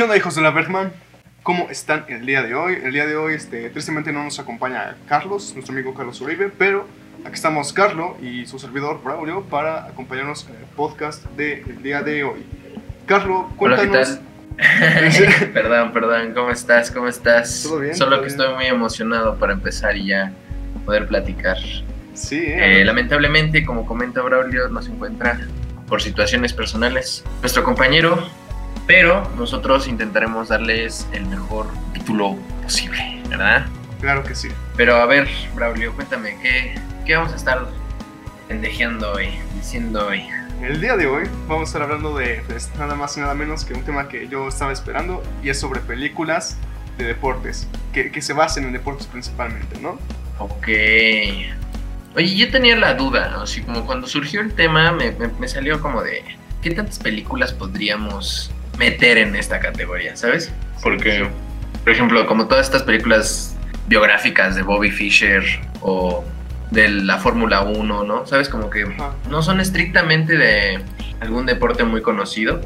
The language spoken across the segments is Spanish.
¿Qué onda hijos de la Bergman? ¿Cómo están el día de hoy? El día de hoy, este, tristemente no nos acompaña Carlos, nuestro amigo Carlos Uribe, pero aquí estamos Carlo y su servidor Braulio para acompañarnos en el podcast del día de hoy. Carlo, cuéntanos. perdón, perdón, ¿cómo estás? ¿Cómo estás? ¿Todo bien? Solo ¿Todo que bien? estoy muy emocionado para empezar y ya poder platicar. Sí, eh, Eh, lamentablemente, como comenta Braulio, no se encuentra por situaciones personales nuestro compañero, pero nosotros intentaremos darles el mejor título posible, ¿verdad? claro que sí. Pero a ver, Braulio, cuéntame, ¿qué, qué vamos a estar pendejeando hoy, diciendo hoy? El día de hoy vamos a estar hablando de pues, nada más y nada menos que un tema que yo estaba esperando y es sobre películas de deportes, que, que se basen en deportes principalmente, ¿no? Ok. Oye, yo tenía la duda, así como cuando surgió el tema me, me- me salió como de, ¿qué tantas películas podríamos meter en esta categoría, sabes? Porque, por ejemplo, como todas estas películas biográficas de Bobby Fischer o de la Fórmula 1, ¿no? ¿Sabes? Como que Ajá. no son estrictamente de algún deporte muy conocido,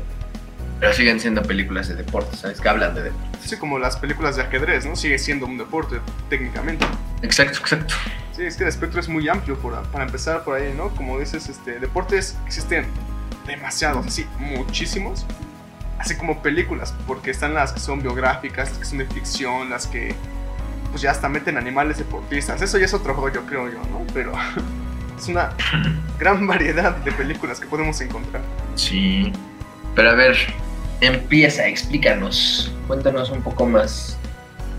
pero siguen siendo películas de deporte, ¿sabes? Que hablan de deporte. Sí, como las películas de ajedrez, ¿no? Sigue siendo un deporte técnicamente. Exacto, exacto. Sí, es que el espectro es muy amplio por, para empezar por ahí, ¿no? Como dices, este, deportes existen demasiados, así, muchísimos. Así como películas, porque están las que son biográficas, las que son de ficción, las que pues ya hasta meten animales deportistas. Eso ya es otro rollo, creo yo, ¿no? Pero es una gran variedad de películas que podemos encontrar. Sí. Pero a ver, empieza, explícanos. Cuéntanos un poco más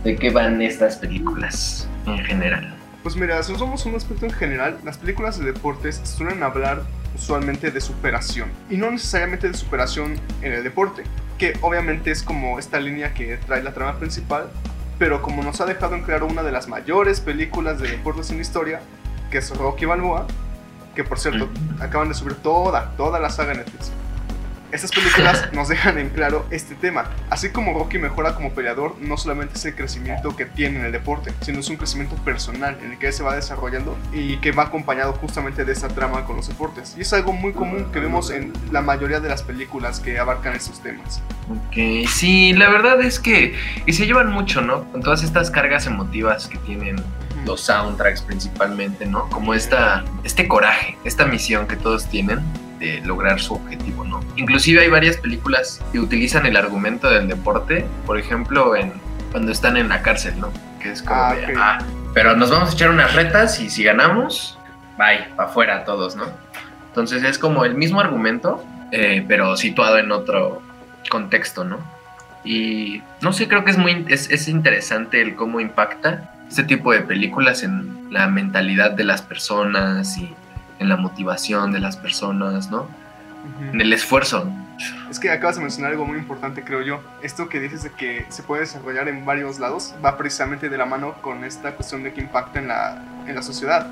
de qué van estas películas en general. Pues mira, si a un aspecto en general, las películas de deportes suelen hablar usualmente de superación. Y no necesariamente de superación en el deporte, que obviamente es como esta línea que trae la trama principal, pero como nos ha dejado en claro una de las mayores películas de deportes en la historia, que es Rocky Balboa, que por cierto acaban de subir toda, toda la saga en Netflix. Estas películas nos dejan en claro este tema. Así como Rocky mejora como peleador, no solamente es el crecimiento que tiene en el deporte, sino es un crecimiento personal en el que se va desarrollando y que va acompañado justamente de esta trama con los deportes. Y es algo muy común que vemos en la mayoría de las películas que abarcan estos temas. Ok, sí, la verdad es que y se llevan mucho, ¿no? Con todas estas cargas emotivas que tienen los soundtracks principalmente, ¿no? Como esta, este coraje, esta misión que todos tienen de lograr su objetivo, ¿no? Inclusive hay varias películas que utilizan el argumento del deporte, por ejemplo, en cuando están en la cárcel, ¿no? Que es como Ah, de, ah, pero nos vamos a echar unas retas y si ganamos, bye, para afuera todos, ¿no? Entonces es como el mismo argumento, eh, pero situado en otro contexto, ¿no? Y no sé, creo que es muy es, es interesante el cómo impacta este tipo de películas en la mentalidad de las personas y en la motivación de las personas, ¿no? En el esfuerzo. Es que acabas de mencionar algo muy importante, creo yo. Esto que dices de que se puede desarrollar en varios lados va precisamente de la mano con esta cuestión de que impacta en la, en la sociedad.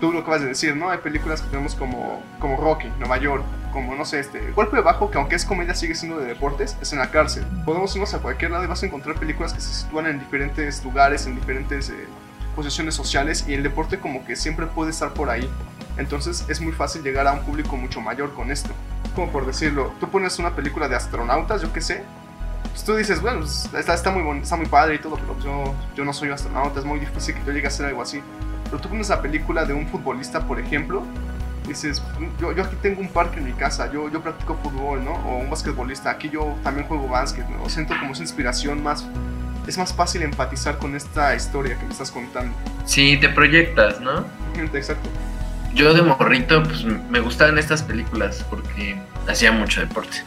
Tú lo acabas de decir, ¿no? Hay películas que tenemos como, como Rocky, Nueva York, como, no sé, este, Golpe Bajo, que aunque es comedia sigue siendo de deportes, es en la cárcel. Podemos irnos a cualquier lado y vas a encontrar películas que se sitúan en diferentes lugares, en diferentes eh, posiciones sociales y el deporte como que siempre puede estar por ahí. Entonces es muy fácil llegar a un público mucho mayor con esto. Como por decirlo, tú pones una película de astronautas, yo qué sé, pues tú dices, bueno, pues, está, está, muy bon- está muy padre y todo, pero yo, yo no soy astronauta, es muy difícil que yo llegue a hacer algo así. Pero tú pones la película de un futbolista, por ejemplo, dices, yo, yo aquí tengo un parque en mi casa, yo, yo practico fútbol, ¿no? O un basquetbolista, aquí yo también juego básquet, ¿no? Siento como esa inspiración más... Es más fácil empatizar con esta historia que me estás contando. Sí, te proyectas, ¿no? Exacto. Yo de morrito, pues me gustaban estas películas porque hacía mucho deporte.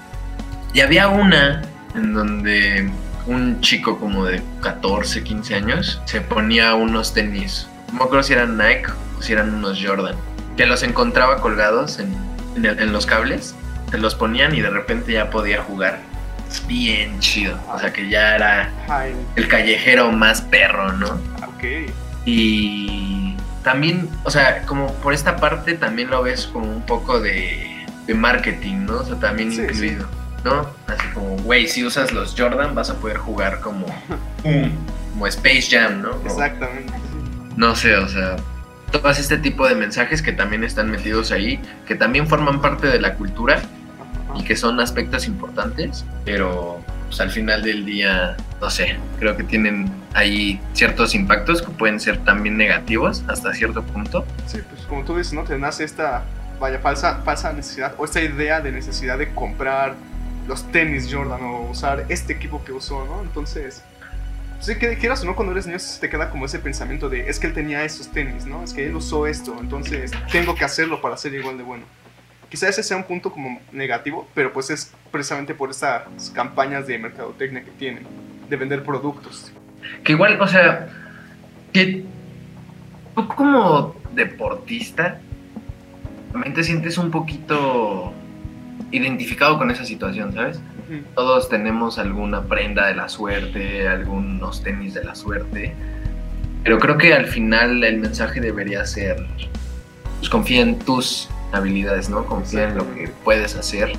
Y había una en donde un chico como de 14, 15 años se ponía unos tenis. No me acuerdo si eran Nike o si eran unos Jordan. Que los encontraba colgados en, en el- en los cables. Se los ponían y de repente ya podía jugar. Bien chido. O sea que ya era el callejero más perro, ¿no? ok. Y también, o sea, como por esta parte también lo ves como un poco de, de marketing, ¿no? O sea, también Sí, incluido, ¿no? Así como, güey, si usas los Jordan vas a poder jugar como como Space Jam, ¿no? Como- Exactamente. no sé, o sea, todas este tipo de mensajes que también están metidos ahí, que también forman parte de la cultura y que son aspectos importantes, pero pues, al final del día, no sé, creo que tienen ahí ciertos impactos que pueden ser también negativos hasta cierto punto. Sí, pues como tú dices, ¿no? Te nace esta, vaya, falsa, falsa necesidad o esta idea de necesidad de comprar los tenis Jordan o usar este equipo que usó, ¿no? Entonces, sí, que quieras o no, cuando eres niño te queda como ese pensamiento de, es que él tenía esos tenis, ¿no? Es que él usó esto, entonces tengo que hacerlo para ser igual de bueno. Quizás ese sea un punto como negativo, pero pues es precisamente por estas campañas de mercadotecnia que tienen, de vender productos. Que igual, o sea, que tú como deportista también te sientes un poquito identificado con esa situación, ¿sabes? Todos tenemos alguna prenda de la suerte, algunos tenis de la suerte. Pero creo que al final el mensaje debería ser, pues confía en tus habilidades, ¿no? Confía en lo que puedes hacer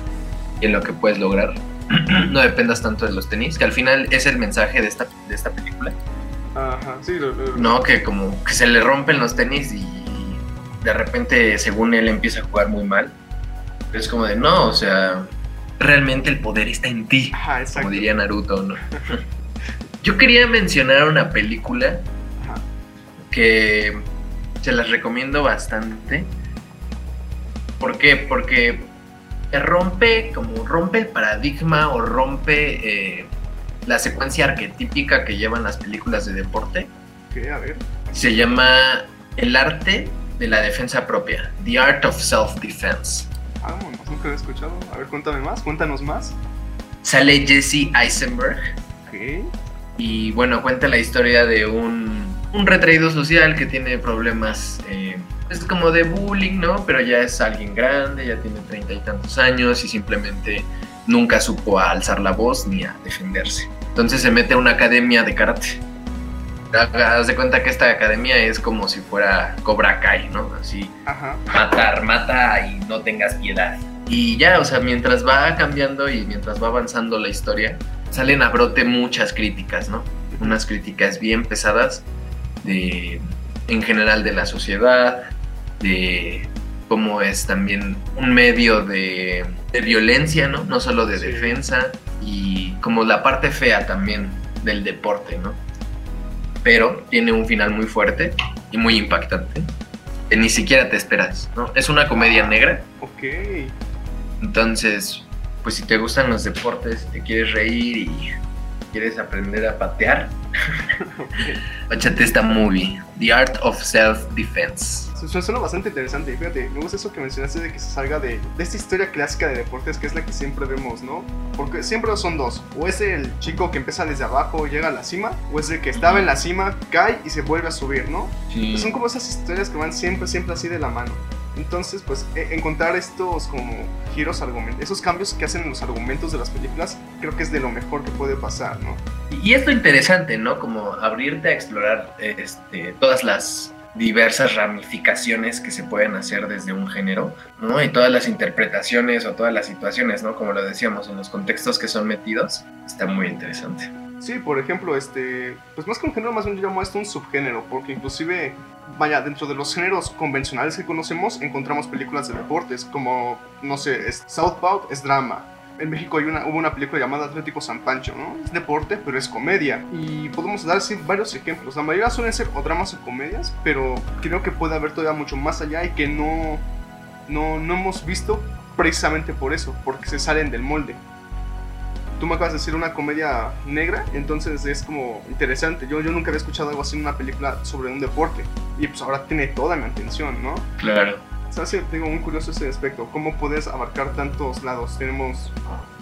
y en lo que puedes lograr. no dependas tanto de los tenis, que al final es el mensaje de esta, de esta película. Ajá, sí, lo, lo- No, que como que se le rompen los tenis y de repente, según él, empieza a jugar muy mal. Es como de, no, o sea, realmente el poder está en ti, Ajá, exacto. como diría Naruto, ¿no? Yo quería mencionar una película Ajá. que se las recomiendo bastante. ¿Por qué? Porque rompe, como rompe el paradigma o rompe eh, la secuencia arquetípica que llevan las películas de deporte. A ver. Se llama El arte de la defensa propia, The Art of Self-Defense. Vámonos, nunca lo he escuchado. A ver, cuéntame más, cuéntanos más. Sale Jesse Eisenberg y bueno, cuenta la historia de un, un retraído social que tiene problemas, eh, es como de bullying, ¿no? Pero ya es alguien grande, ya tiene treinta y tantos años y simplemente nunca supo a alzar la voz ni a defenderse. Entonces se mete a una academia de karate. Haz de cuenta que esta academia es como si fuera Cobra Kai, ¿no? Así, Ajá. matar, mata y no tengas piedad. Y ya, o sea, mientras va cambiando y mientras va avanzando la historia, salen a brote muchas críticas, ¿no? Unas críticas bien pesadas de, en general de la sociedad, de cómo es también un medio de, de violencia, ¿no? No solo de Sí. defensa y como la parte fea también del deporte, ¿no? Pero tiene un final muy fuerte y muy impactante que ni siquiera te esperas, ¿no? Es una comedia negra, Ok. entonces, pues si te gustan los deportes, te quieres reír y quieres aprender a patear, échate esta movie, The Art of Self-Defense. Su- su- Suena bastante interesante. y Fíjate, me gusta eso que mencionaste de que se salga de, de esta historia clásica de deportes que es la que siempre vemos, ¿no? Porque siempre son dos. O es el chico que empieza desde abajo y llega a la cima, o es el que estaba en la cima, cae y se vuelve a subir, ¿no? Pues son como esas historias que van siempre, siempre así de la mano. Entonces, pues e- encontrar estos como giros argumentos, esos cambios que hacen en los argumentos de las películas, creo que es de lo mejor que puede pasar, ¿no? Y es lo interesante, ¿no? Como abrirte a explorar este, todas las diversas ramificaciones que se pueden hacer desde un género, ¿no? Y todas las interpretaciones o todas las situaciones, ¿no? Como lo decíamos, en los contextos que son metidos, está muy interesante. Sí, por ejemplo, este, pues más que un género, más bien yo llamo esto un subgénero, porque inclusive, vaya, dentro de los géneros convencionales que conocemos, encontramos películas de deportes, como, no sé, Southpaw es drama. En México hay una, hubo una película llamada Atlético San Pancho, ¿no? Es deporte, pero es comedia. Y podemos dar así varios ejemplos. La mayoría suelen ser o dramas o comedias, pero creo que puede haber todavía mucho más allá y que no, no, no hemos visto precisamente por eso, porque se salen del molde tú me acabas de decir una comedia negra, entonces es como interesante. Yo, yo nunca había escuchado algo así en una película sobre un deporte. Y pues ahora tiene toda mi atención, ¿no? Claro. Sí, Digo, muy curioso ese aspecto. ¿Cómo puedes abarcar tantos lados? Tenemos.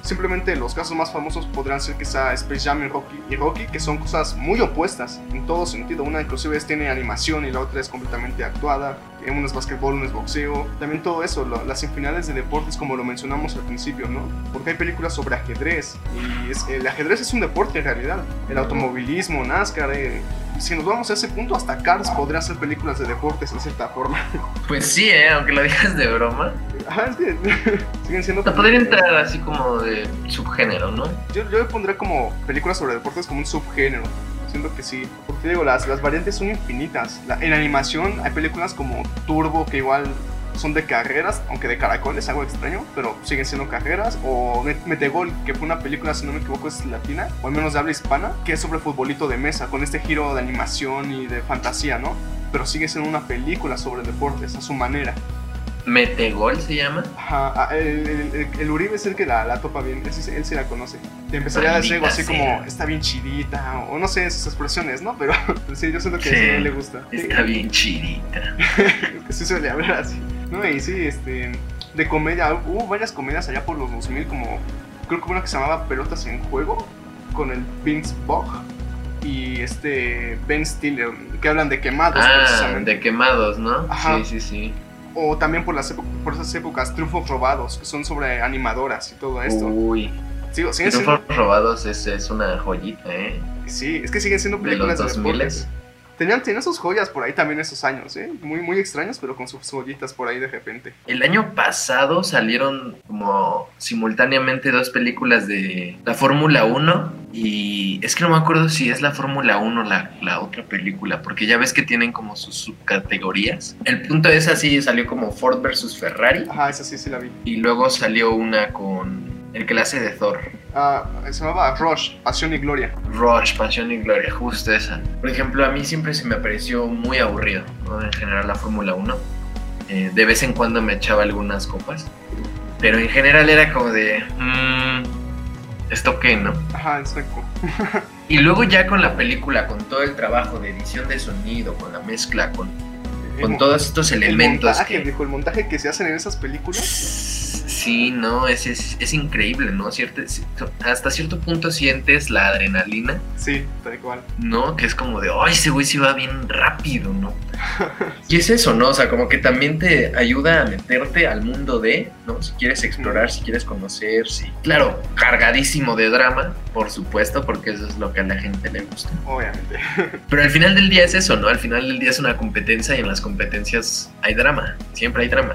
Simplemente los casos más famosos podrían ser quizá Space Jam y Rocky, y Rocky, que son cosas muy opuestas en todo sentido. Una inclusive tiene animación y la otra es completamente actuada. Uno es básquetbol, uno es boxeo. También todo eso, lo- las infinidades de deportes como lo mencionamos al principio, ¿no? Porque hay películas sobre ajedrez y es- el ajedrez es un deporte en realidad. El automovilismo, NASCAR, eh, si nos vamos a ese punto, hasta Cars podría hacer películas de deportes en cierta forma. Pues sí, ¿eh? aunque lo digas de broma. Ajá, es que siguen siendo... O sea, podría entrar así como de subgénero, ¿no? Yo, yo le pondría como películas sobre deportes como un subgénero. Siento que sí. Porque digo, las, las variantes son infinitas. En animación hay películas como Turbo que igual son de carreras, aunque de caracoles, algo extraño, pero siguen siendo carreras. O Met- Metegol, que fue una película, si no me equivoco, es latina, o al menos de habla hispana, que es sobre futbolito de mesa, con este giro de animación y de fantasía, ¿no? Pero sigue siendo una película sobre deportes, a su manera. Metegol se llama. Ajá, ah, el, el- el- el Uribe es el que la, la topa bien, él, sí- él sí la conoce. Te empezaría a decir algo así como, está bien chidita, o no sé, sus expresiones, ¿no? Pero sí, yo siento que Sí. a él le gusta. Está bien chidita. que sí suele hablar así. No, y sí, este, de comedia, hubo varias comedias allá por los 2000, como, creo que una que se llamaba Pelotas en Juego, con el Vince Vaughn y este Ben Stiller, que hablan de quemados Ah, precisamente. de quemados, ¿no? Ajá. Sí, sí, sí. O también por, las por esas épocas, Triunfos Robados, que son sobre animadoras y todo esto. Uy. Sigo- siguen siendo- Triunfos robados es, es una joyita, ¿eh? Sí, es que siguen siendo De películas los de 2000 deportes. Tenían, tenían sus joyas por ahí también esos años, ¿eh? Muy, muy extraños, pero con sus joyitas por ahí de repente. El año pasado salieron como simultáneamente dos películas de la Fórmula 1 y es que no me acuerdo si es la Fórmula 1 o la, la otra película, porque ya ves que tienen como sus subcategorías. El punto es así, salió como Ford versus Ferrari Ajá, esa sí, sí la vi. y luego salió una con el que la hace de Thor. Ah, se llamaba Rush, Pasión y Gloria. Rush, Pasión y Gloria, justo esa. Por ejemplo, a mí siempre se me pareció muy aburrido, ¿no? En general la Fórmula 1. Eh, de vez en cuando me echaba algunas copas. Pero en general era como de... "Mm, ¿Esto qué, no? Ajá, exacto. Y luego ya con la película, con todo el trabajo de edición de sonido, con la mezcla, con, con todos estos el elementos montaje, que... viejo, el montaje que se hacen en esas películas. Sí, no, es, es, es increíble, ¿no? Cierto, hasta cierto punto sientes la adrenalina Sí, tal cual. ¿no? Que es como de, ay, ese güey sí va bien rápido, ¿no? y es eso, ¿no? O sea, como que también te ayuda a meterte al mundo de, ¿no? Si quieres explorar, si quieres conocer, sí. Claro, cargadísimo de drama, por supuesto, porque eso es lo que a la gente le gusta. Obviamente. Pero al final del día es eso, ¿no? Al final del día es una competencia y en las competencias hay drama, siempre hay drama.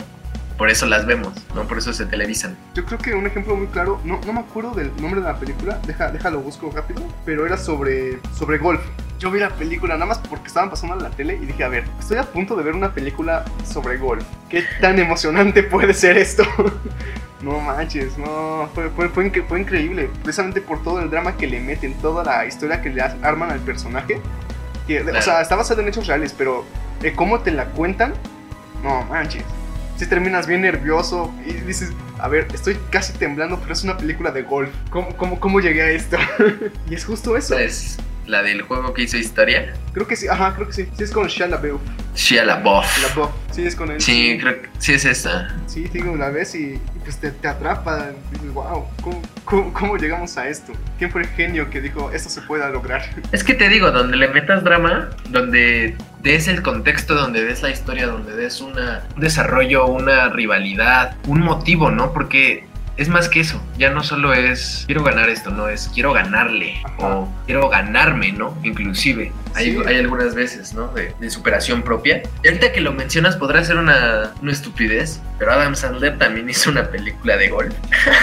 Por eso las vemos, ¿no? Por eso se televisan. Yo creo que un ejemplo muy claro, no, no me acuerdo del nombre de la película, deja, déjalo busco rápido, pero era sobre, sobre golf. Yo vi la película nada más porque estaban pasando en la tele y dije, a ver, estoy a punto de ver una película sobre golf. ¿Qué tan emocionante puede ser esto? no manches, no, fue, fue, fue, incre- fue increíble, precisamente por todo el drama que le meten, toda la historia que le arman al personaje. Que, O sea, está basado en hechos reales, pero eh, cómo te la cuentan, no manches. Si terminas bien nervioso y dices, a ver, estoy casi temblando, pero es una película de golf. ¿Cómo, cómo, cómo llegué a esto? y es justo eso. Es la del juego que hizo historia, Creo que sí, ajá, creo que sí. Sí es con Shia LaBeouf. Shia LaBeouf. LaBeouf. Sí, es con él. Sí, creo que sí es esta. Sí, digo, la ves y, y pues te, te atrapa. Dices, wow, ¿cómo, cómo, cómo llegamos a esto? ¿Quién fue el genio que dijo, esto se pueda lograr? Es que te digo, donde le metas drama, donde des el contexto, donde des la historia, donde des una, un desarrollo, una rivalidad, un motivo, ¿no? Porque es más que eso, ya no solo es quiero ganar esto, no es quiero ganarle Ajá. o quiero ganarme, ¿no? Inclusive, hay, Sí. hay algunas veces, ¿no? De, de superación propia. Y ahorita que lo mencionas podrá ser una, una estupidez, pero Adam Sandler también hizo una película de golf.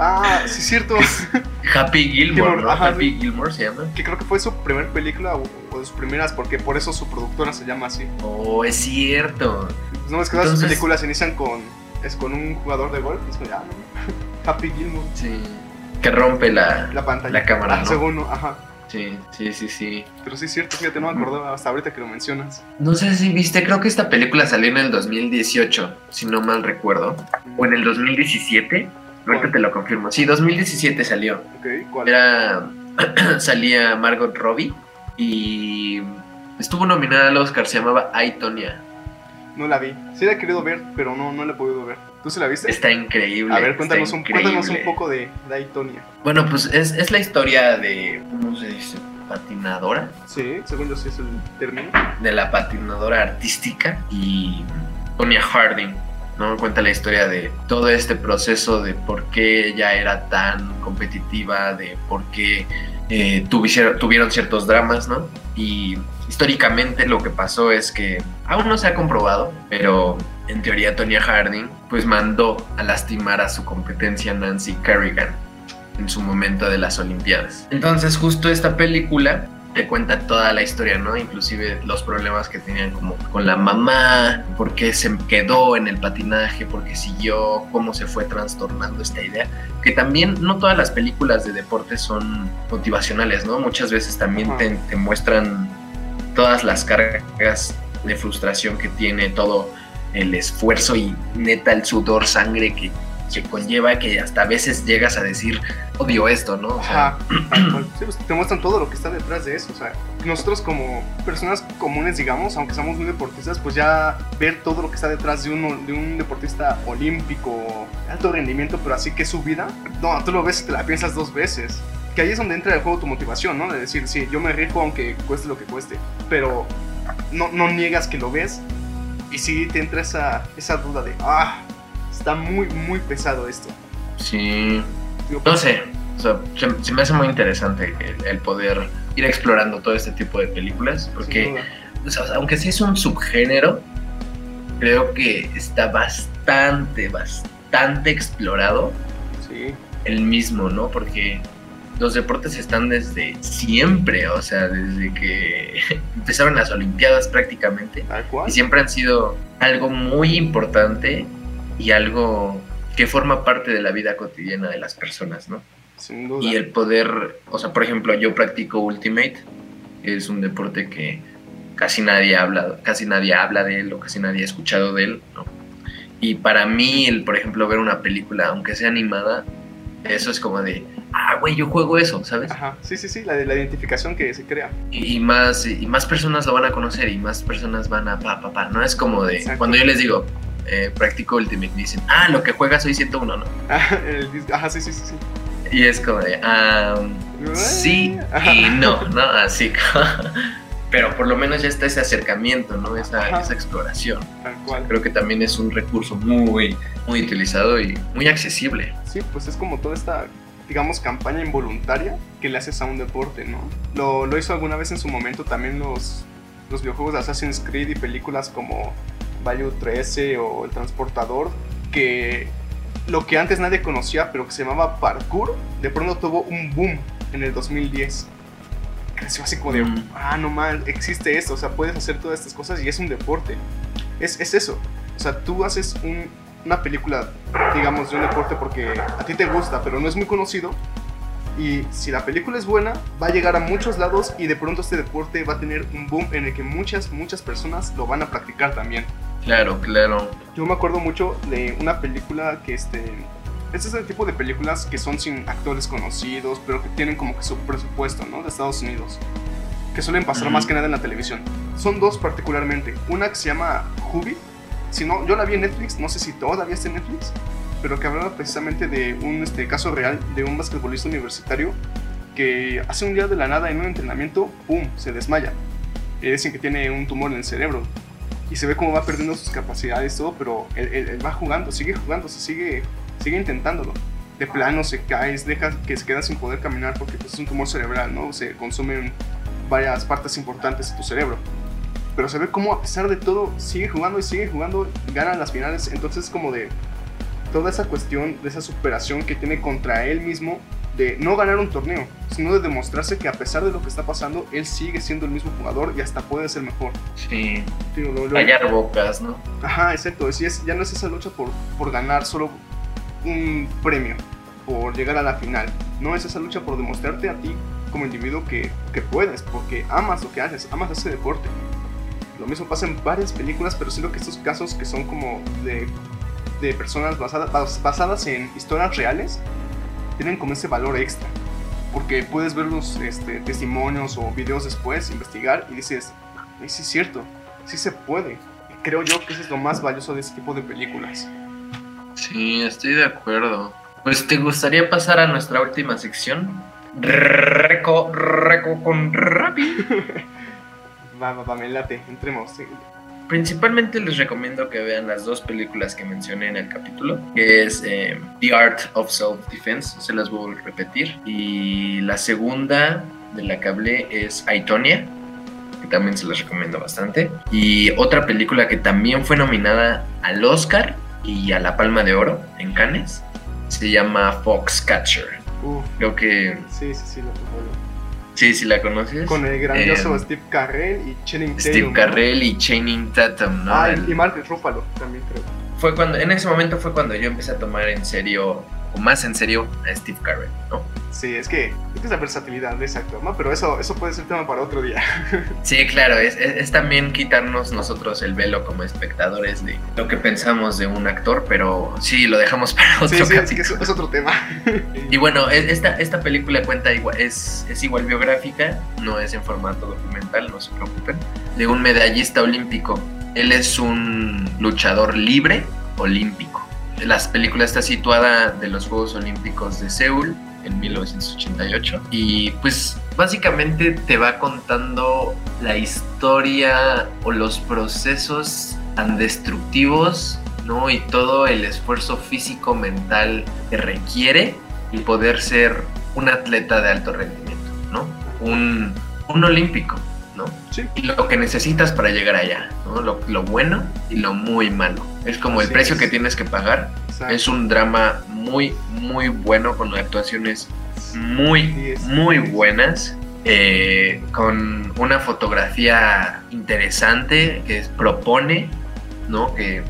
Ah, sí, cierto. Happy Gilmore, Gilmore, ¿no? ajá, Happy. Gilmore se llama. que creo que fue su primer película o, o de sus primeras, porque por eso su productora se llama así. Oh, es cierto. Pues no es que todas sus películas inician con, es con un jugador de golf. Es ah, no. Happy Gilmore. Sí. Que rompe la. La pantalla. La cámara, Ah, ¿no? segundo, ajá. Sí, sí, sí, sí. Pero sí es cierto, fíjate, no me acordaba hasta ahorita que lo mencionas. No sé si viste, creo que esta película salió en el 2018, si no mal recuerdo. O en el 2017. Ahorita te lo confirmo. Sí, 2017 salió. Ok, ¿cuál? Era. salía Margot Robbie y. Estuvo nominada al Oscar, se llamaba I, Tonya. No la vi. Sí la he querido ver, pero no, no la he podido ver. ¿Tú se la viste? Está increíble. A ver, cuéntanos un, cuéntanos un poco de Daytonia. Bueno, pues es, es la historia de. ¿Cómo se dice? Patinadora. Sí, según yo sí es el término. de la patinadora artística y Tonya Harding, ¿no? Cuenta la historia de todo este proceso de por qué ella era tan competitiva, de por qué eh, tuvieron, tuvieron ciertos dramas, ¿no? Y históricamente lo que pasó es que aún no se ha comprobado, pero en teoría Tonya Harding pues mandó a lastimar a su competencia Nancy Kerrigan en su momento de las Olimpiadas. Entonces justo esta película te cuenta toda la historia, ¿no? Inclusive los problemas que tenían como con la mamá, por qué se quedó en el patinaje, por qué siguió, cómo se fue trastornando esta idea. Que también no todas las películas de deporte son motivacionales, ¿no? Muchas veces también te, te muestran todas las cargas de frustración que tiene, todo el esfuerzo y neta el sudor, sangre que que conlleva que hasta a veces llegas a decir, odio esto, ¿no? O sea, Ajá. Sí, pues, te muestran todo lo que está detrás de eso. O sea, nosotros como personas comunes, digamos, aunque somos muy deportistas, pues ya ver todo lo que está detrás de, uno, de un deportista olímpico, alto rendimiento, pero así que su vida, no, tú lo ves y te la piensas dos veces. Que ahí es donde entra el juego tu motivación, ¿no? De decir, sí, yo me rijo aunque cueste lo que cueste, pero no, no niegas que lo ves y sí te entra esa, esa duda de, ah, está muy, muy pesado esto. sí, Digo, no sé, o sea, se, se me hace muy interesante el, el poder ir explorando todo este tipo de películas, porque o sea, aunque sí es un subgénero, creo que está bastante, bastante explorado Sí, el mismo, ¿no? Porque los deportes están desde siempre, o sea, desde que empezaron las Olimpiadas prácticamente, y siempre han sido algo muy importante y algo que forma parte de la vida cotidiana de las personas, ¿no? Sin duda. Y el poder, o sea, por ejemplo, yo practico Ultimate, que es un deporte que casi nadie habla, casi nadie habla de él o casi nadie ha escuchado de él, ¿no? Y para mí, el, por ejemplo, ver una película, aunque sea animada, eso es como de, ah, güey, yo juego eso, ¿sabes? Ajá, sí, sí, sí, la, la identificación que se crea. Y, y más, y más personas lo van a conocer y más personas van a pa, pa, pa. No es como de, Exacto. cuando yo les digo, eh, practico Ultimate, me dicen, ah, lo que juegas hoy 101, ¿no? Ajá, el dis- ajá, sí, sí, sí. sí. Y es como de, ah, sí y no, ¿no? Así como- Pero por lo menos ya está ese acercamiento, ¿no? Esa, esa exploración. Tal cual. Creo que también es un recurso muy, muy utilizado y muy accesible. Sí, pues es como toda esta, digamos, campaña involuntaria que le haces a un deporte, ¿no? Lo, lo hizo alguna vez en su momento también los, los videojuegos de Assassin's Creed y películas como Value 13 o El Transportador, que lo que antes nadie conocía, pero que se llamaba parkour, de pronto tuvo un boom en el 2010. Creció así como de, Mm. ah, no mal, existe esto, o sea, puedes hacer todas estas cosas y es un deporte. Es, es eso. O sea, tú haces un- una película, digamos, de un deporte porque a ti te gusta, pero no es muy conocido. Y si la película es buena, va a llegar a muchos lados y de pronto este deporte va a tener un boom en el que muchas, muchas personas lo van a practicar también. Claro, claro. Yo me acuerdo mucho de una película que este... Este es el tipo de películas que son sin actores conocidos, pero que tienen como que su presupuesto, ¿no? De Estados Unidos. Que suelen pasar más que nada en la televisión. Son dos particularmente. Una que se llama Hubi. Si no, yo la vi en Netflix, no sé si todavía está en Netflix, pero que hablaba precisamente de un este, caso real de un basquetbolista universitario que hace un día de la nada en un entrenamiento, ¡pum!, se desmaya. Y dicen que tiene un tumor en el cerebro. Y se ve cómo va perdiendo sus capacidades, todo, pero él, él- él va jugando, sigue jugando, se sigue, sigue intentándolo. De plano se cae, deja que se queda sin poder caminar porque pues, es un tumor cerebral, ¿no? Se consumen varias partes importantes de tu cerebro. Pero se ve cómo a pesar de todo sigue jugando y sigue jugando, gana las finales. Entonces es como de toda esa cuestión, de esa superación que tiene contra él mismo de no ganar un torneo, sino de demostrarse que a pesar de lo que está pasando, él sigue siendo el mismo jugador y hasta puede ser mejor. Sí. Digo, lo- lo- Callar bocas, ¿no? Ajá, exacto. Es, ya no es esa lucha por, por ganar solo un premio, por llegar a la final. No es esa lucha por demostrarte a ti como individuo que, que puedes, porque amas lo que haces, amas ese deporte. Lo mismo pasa en varias películas, pero siento que estos casos que son como de, de personas basadas, bas- basadas en historias reales, tienen como ese valor extra. Porque puedes ver los este, testimonios o videos después, investigar y dices, "Ay, sí es cierto, sí se puede. Y creo yo que eso es lo más valioso de este tipo de películas. Sí, estoy de acuerdo. Pues te gustaría pasar a nuestra última sección. Reco, reco con Rappi. Va, va, va, me late, entremos. sí. Principalmente les recomiendo que vean las dos películas que mencioné en el capítulo, que es eh, The Art of Self-Defense, se las voy a repetir, y la segunda de la que hablé es Aitonia, que también se las recomiendo bastante, y otra película que también fue nominada al Oscar y a la Palma de Oro en Cannes, se llama Foxcatcher. Uf, Creo que sí, sí, sí, lo recuerdo. Sí, sí la conoces. Con el grandioso Eh, Steve Carell y Channing Tatum. Steve ¿no? Carell y Channing Tatum, ¿no? Ah, El- y Mark Ruffalo también creo. fue cuando, en ese momento fue cuando yo empecé a tomar en serio, o más en serio, a Steve Carell, ¿no? Sí, es que es que la versatilidad de ese actor, ¿no? Pero eso, eso puede ser tema para otro día. Sí, claro, es, es- es también quitarnos nosotros el velo como espectadores de lo que pensamos de un actor, pero sí, lo dejamos para otro sí, sí, es, que es, es otro tema. Y bueno, es- esta, esta película cuenta igual, es, es igual biográfica, no es en formato documental, no se preocupen, de un medallista olímpico. Él es un luchador libre olímpico. La película está situada de los Juegos Olímpicos de Seúl en 1988 y pues básicamente te va contando la historia o los procesos tan destructivos, ¿no? Y todo el esfuerzo físico mental que requiere y poder ser un atleta de alto rendimiento, ¿no? Un, un olímpico. Sí. Lo que necesitas para llegar allá, ¿no? Lo, lo bueno y lo muy malo. Es como el Así precio es. que tienes que pagar. Exacto. Es un drama muy, muy bueno con actuaciones muy, Sí, muy buenas. eh, con una fotografía interesante que propone, ¿no? Que,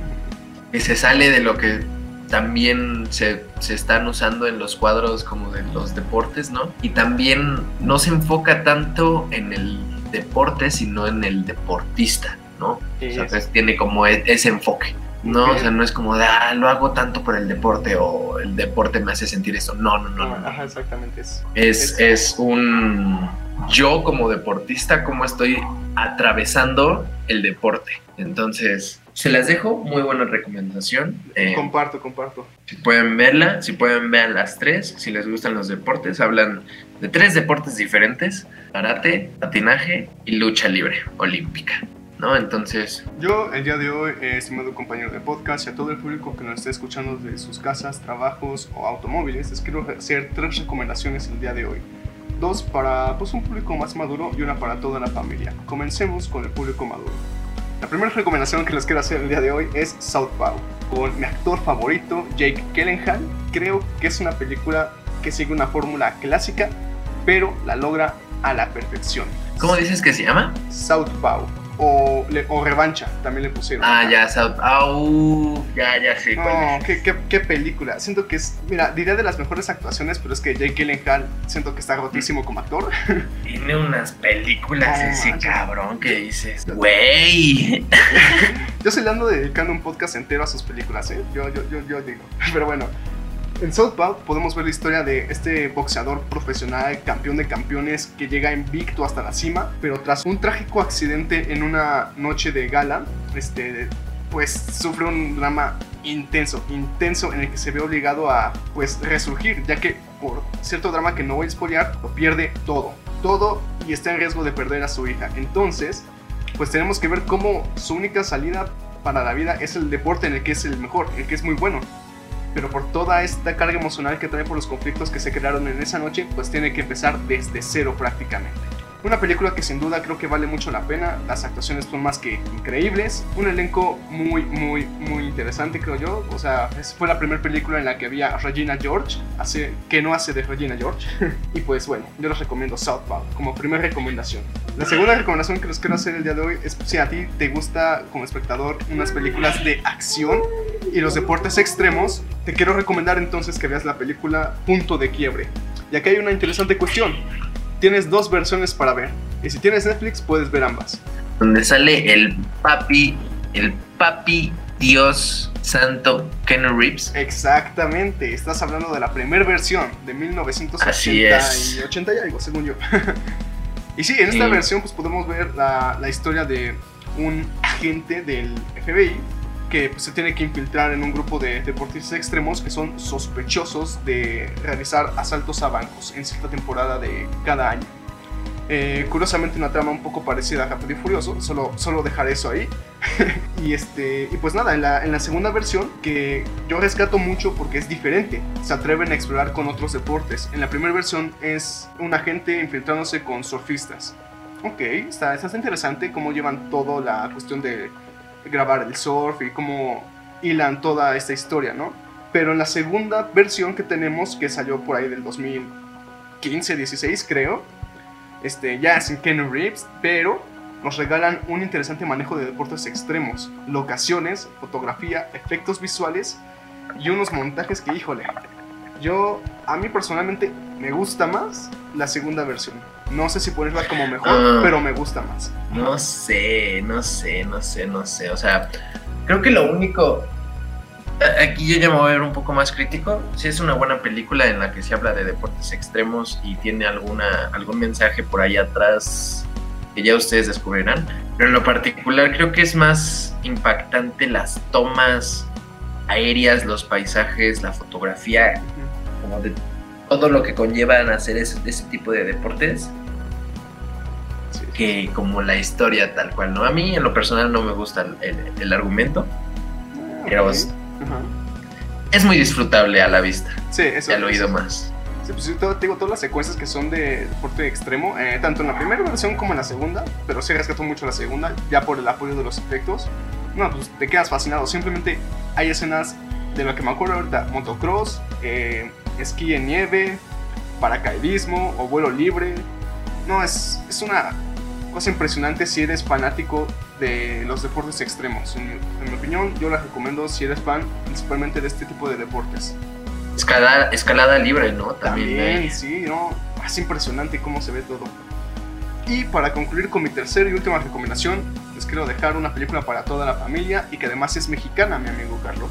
que se sale de lo que también se, se están usando en los cuadros como de los deportes, ¿no? Y también no se enfoca tanto en el deporte, sino en el deportista, ¿no? O sea, Es- pues, tiene como e- ese enfoque. No, o sea, no es como de, ah, lo hago tanto por el deporte o el deporte me hace sentir esto. No, no, no, no. no. Ajá, exactamente. Es, Es, es un yo como deportista, como estoy atravesando el deporte. Entonces, se las dejo, muy buena recomendación. Eh, comparto, comparto. si pueden verla, si pueden ver las tres, si les gustan los deportes, hablan de tres deportes diferentes, karate, patinaje y lucha libre olímpica. ¿No? Entonces, Yo, el día de hoy, eh, estimado compañero de podcast y a todo el público que nos esté escuchando de sus casas, trabajos o automóviles, les quiero hacer tres recomendaciones el día de hoy. Dos para pues, un público más maduro y una para toda la familia. Comencemos con el público maduro. La primera recomendación que les quiero hacer el día de hoy es Southpaw, con mi actor favorito, Jake Gyllenhaal. Creo que es una película que sigue una fórmula clásica, pero la logra a la perfección. ¿cómo dices que se llama? Southpaw o, le- o Revancha, también le pusieron. Ah, acá. ya, South. Au, ya, ya sé No, qué, qué, qué película. Siento que es, mira, diría de las mejores actuaciones, pero es que Jake Gyllenhaal siento que está rotísimo como actor. Tiene unas películas No, ese manches. cabrón que dices, güey. Yo se le ando dedicando un podcast entero a sus películas, ¿eh? Yo, yo, yo, yo digo. Pero bueno, en Southpaw podemos ver la historia de este boxeador profesional, campeón de campeones, que llega invicto hasta la cima, pero tras un trágico accidente en una noche de gala, este, pues sufre un drama intenso, intenso en el que se ve obligado a, pues, resurgir, ya que por cierto drama que no voy a spoilear, lo pierde todo, todo y está en riesgo de perder a su hija. Entonces, pues tenemos que ver cómo su única salida para la vida es el deporte en el que es el mejor, el que es muy bueno. Pero por toda esta carga emocional que trae por los conflictos que se crearon en esa noche, pues tiene que empezar desde cero prácticamente. Una película que sin duda creo que vale mucho la pena, las actuaciones son más que increíbles, un elenco muy, muy, muy interesante creo yo, o sea, fue la primera película en la que había Regina George, hace, que no hace de Regina George, y pues bueno, yo les recomiendo Southpaw como primera recomendación. La segunda recomendación que les quiero hacer el día de hoy es si a ti te gusta como espectador unas películas de acción y los deportes extremos, te quiero recomendar entonces que veas la película Punto de Quiebre. Y aquí hay una interesante cuestión. Tienes dos versiones para ver. Y si tienes Netflix, puedes ver ambas. Donde sale el papi, el papi Dios Santo Ken Reeves. Exactamente. Estás hablando de la primera versión de 1980 Así es. y 80 y algo, según yo. y sí, en esta Sí. versión pues podemos ver la, la historia de un agente del FBI que pues, se tiene que infiltrar en un grupo de deportistas extremos que son sospechosos de realizar asaltos a bancos en cierta temporada de cada año. Eh, curiosamente una trama un poco parecida a Rápido y Furioso, solo, solo dejar eso ahí. y, este, y pues nada, en la, en la segunda versión, que yo rescato mucho porque es diferente, se atreven a explorar con otros deportes. En la primera versión es un agente infiltrándose con surfistas. Ok, está, está interesante cómo llevan todo la cuestión de grabar el surf y cómo hilan toda esta historia, ¿no? Pero en la segunda versión que tenemos, que salió por ahí del 2015-16 creo, este, ya sin Ken Reeves, pero nos regalan un interesante manejo de deportes extremos, locaciones, fotografía, efectos visuales y unos montajes que, híjole, yo, a mí personalmente me gusta más la segunda versión. No sé si ponerla como mejor, Ah. pero me gusta más. No sé, no sé, no sé, no sé. O sea, creo que lo único. Aquí yo ya me voy a ver un poco más crítico. Sí es una buena película en la que se habla de deportes extremos y tiene alguna, algún mensaje por ahí atrás que ya ustedes descubrirán. Pero en lo particular creo que es más impactante las tomas aéreas, los paisajes, la fotografía, como de todo lo que conllevan hacer ese, ese tipo de deportes Sí. que como la historia tal cual, ¿no? A mí en lo personal no me gusta el, el- el argumento, Ah, pero es, Ajá. es muy disfrutable a la vista Sí, eso y al oído más. Sí, pues yo te digo todas las secuencias que son de deporte extremo, eh, tanto en la primera versión como en la segunda, pero se rescató mucho la segunda, ya por el apoyo de los efectos. No, pues te quedas fascinado. Simplemente hay escenas de lo que me acuerdo ahorita: motocross, eh, esquí en nieve, paracaidismo o vuelo libre. No, es, es una cosa impresionante si eres fanático de los deportes extremos. En mi, en mi opinión, yo las recomiendo si eres fan principalmente de este tipo de deportes. Escalada, escalada libre, ¿no? También. También, sí, no, es impresionante cómo se ve todo. Y para concluir con mi tercera y última recomendación, les quiero dejar una película para toda la familia y que además es mexicana, mi amigo Carlos.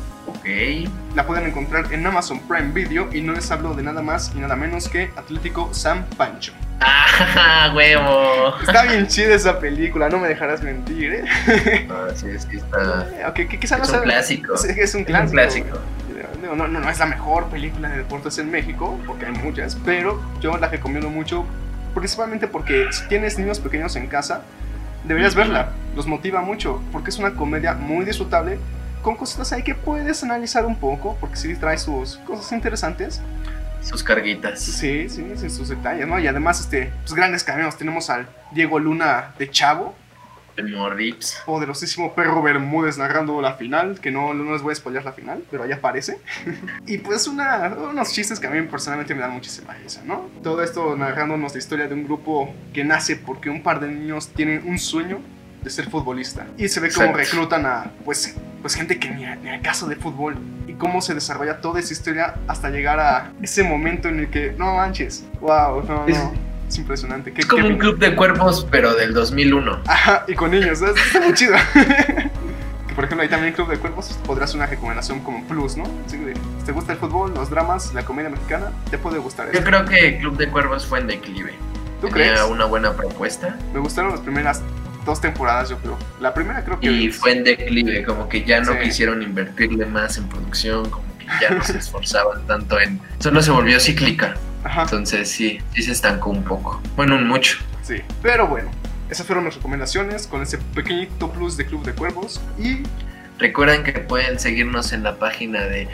La pueden encontrar en Amazon Prime Video y no les hablo de nada más y nada menos que Atlético San Pancho. ¡Ah, huevo! Está bien chida esa película, no me dejarás mentir, ¿eh? Ah, sí, sí, está. Ok, que quizá no Es un sea- clásico. Es, es un Es clásico. un clásico. No, no, no es la mejor película de deportes en México, porque hay muchas, pero yo la recomiendo mucho, principalmente porque si tienes niños pequeños en casa, deberías verla, los motiva mucho, porque es una comedia muy disfrutable, con cositas ahí que puedes analizar un poco, porque sí trae sus cosas interesantes, Sus carguitas. sí, sí, sí, sus detalles, ¿no? Y además, este, pues grandes cameos, tenemos al Diego Luna de Chavo, El Morrips. poderosísimo perro Bermúdez narrando la final, que no, no les voy a spoiler la final, pero ahí aparece. y pues una, unos chistes que a mí personalmente me dan muchísima risa, ¿no? Todo esto narrándonos la historia de un grupo que nace porque un par de niños tienen un sueño de ser futbolista. Y se ve cómo Exacto. reclutan a, pues, pues gente que ni, a- ni al caso de fútbol. Y cómo se desarrolla toda esa historia hasta llegar a ese momento en el que, no manches, wow, no, Es- no. Es impresionante. ¿Qué- Es como un club de cuervos, pero del 2001. Ajá, y con niños, ¿sabes? está muy chido. que por ejemplo, ahí también Club de Cuervos podrás una recomendación como plus, ¿no? Así de, si te gusta el fútbol, los dramas, la comedia mexicana, te puede gustar Yo esto. creo que Club de Cuervos fue en declive. ¿Tú Tenía crees? una buena propuesta Me gustaron las primeras dos temporadas, yo creo. La primera creo que... y fue en declive, como que ya no Sí. quisieron invertirle más en producción, como que ya no se esforzaban tanto en... Solo se volvió cíclica, Ajá, entonces sí, sí se estancó un poco. Bueno, un mucho. sí. Pero bueno, esas fueron las recomendaciones con ese pequeñito plus de Club de Cuervos. Y Recuerden que pueden seguirnos en la página de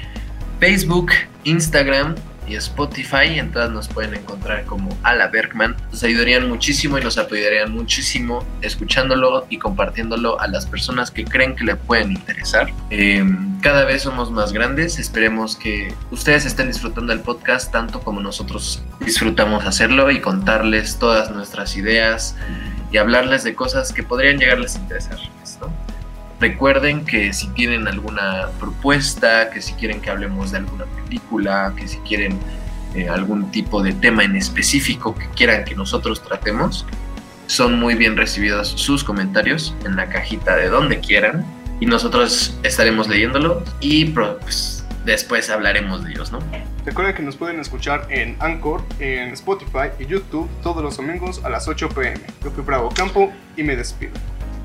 Facebook, Instagram y Spotify. En todas nos pueden encontrar como Ala Bergman. Nos ayudarían muchísimo y nos apoyarían muchísimo escuchándolo y compartiéndolo a las personas que creen que le pueden interesar. Eh, cada vez somos más grandes. Esperemos que ustedes estén disfrutando del podcast tanto como nosotros disfrutamos hacerlo y contarles todas nuestras ideas y hablarles de cosas que podrían llegarles a interesar. Recuerden que si tienen alguna propuesta, que si quieren que hablemos de alguna película, que si quieren eh, algún tipo de tema en específico que quieran que nosotros tratemos, son muy bien recibidos sus comentarios en la cajita de donde quieran y nosotros estaremos leyéndolo y pues, después hablaremos de ellos, ¿no? recuerden que nos pueden escuchar en Anchor, en Spotify y YouTube todos los domingos a las 8 pm. Yo fui Bravo Campo y me despido.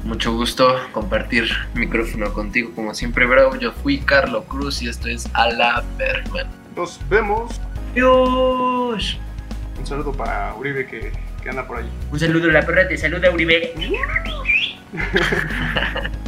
Mucho gusto compartir micrófono contigo como siempre, bro. Yo fui Carlo Cruz y esto es Ala Bergman. Nos vemos. Dios. Un saludo para Uribe que, que anda por allí. Un saludo, la perra te saluda, Uribe.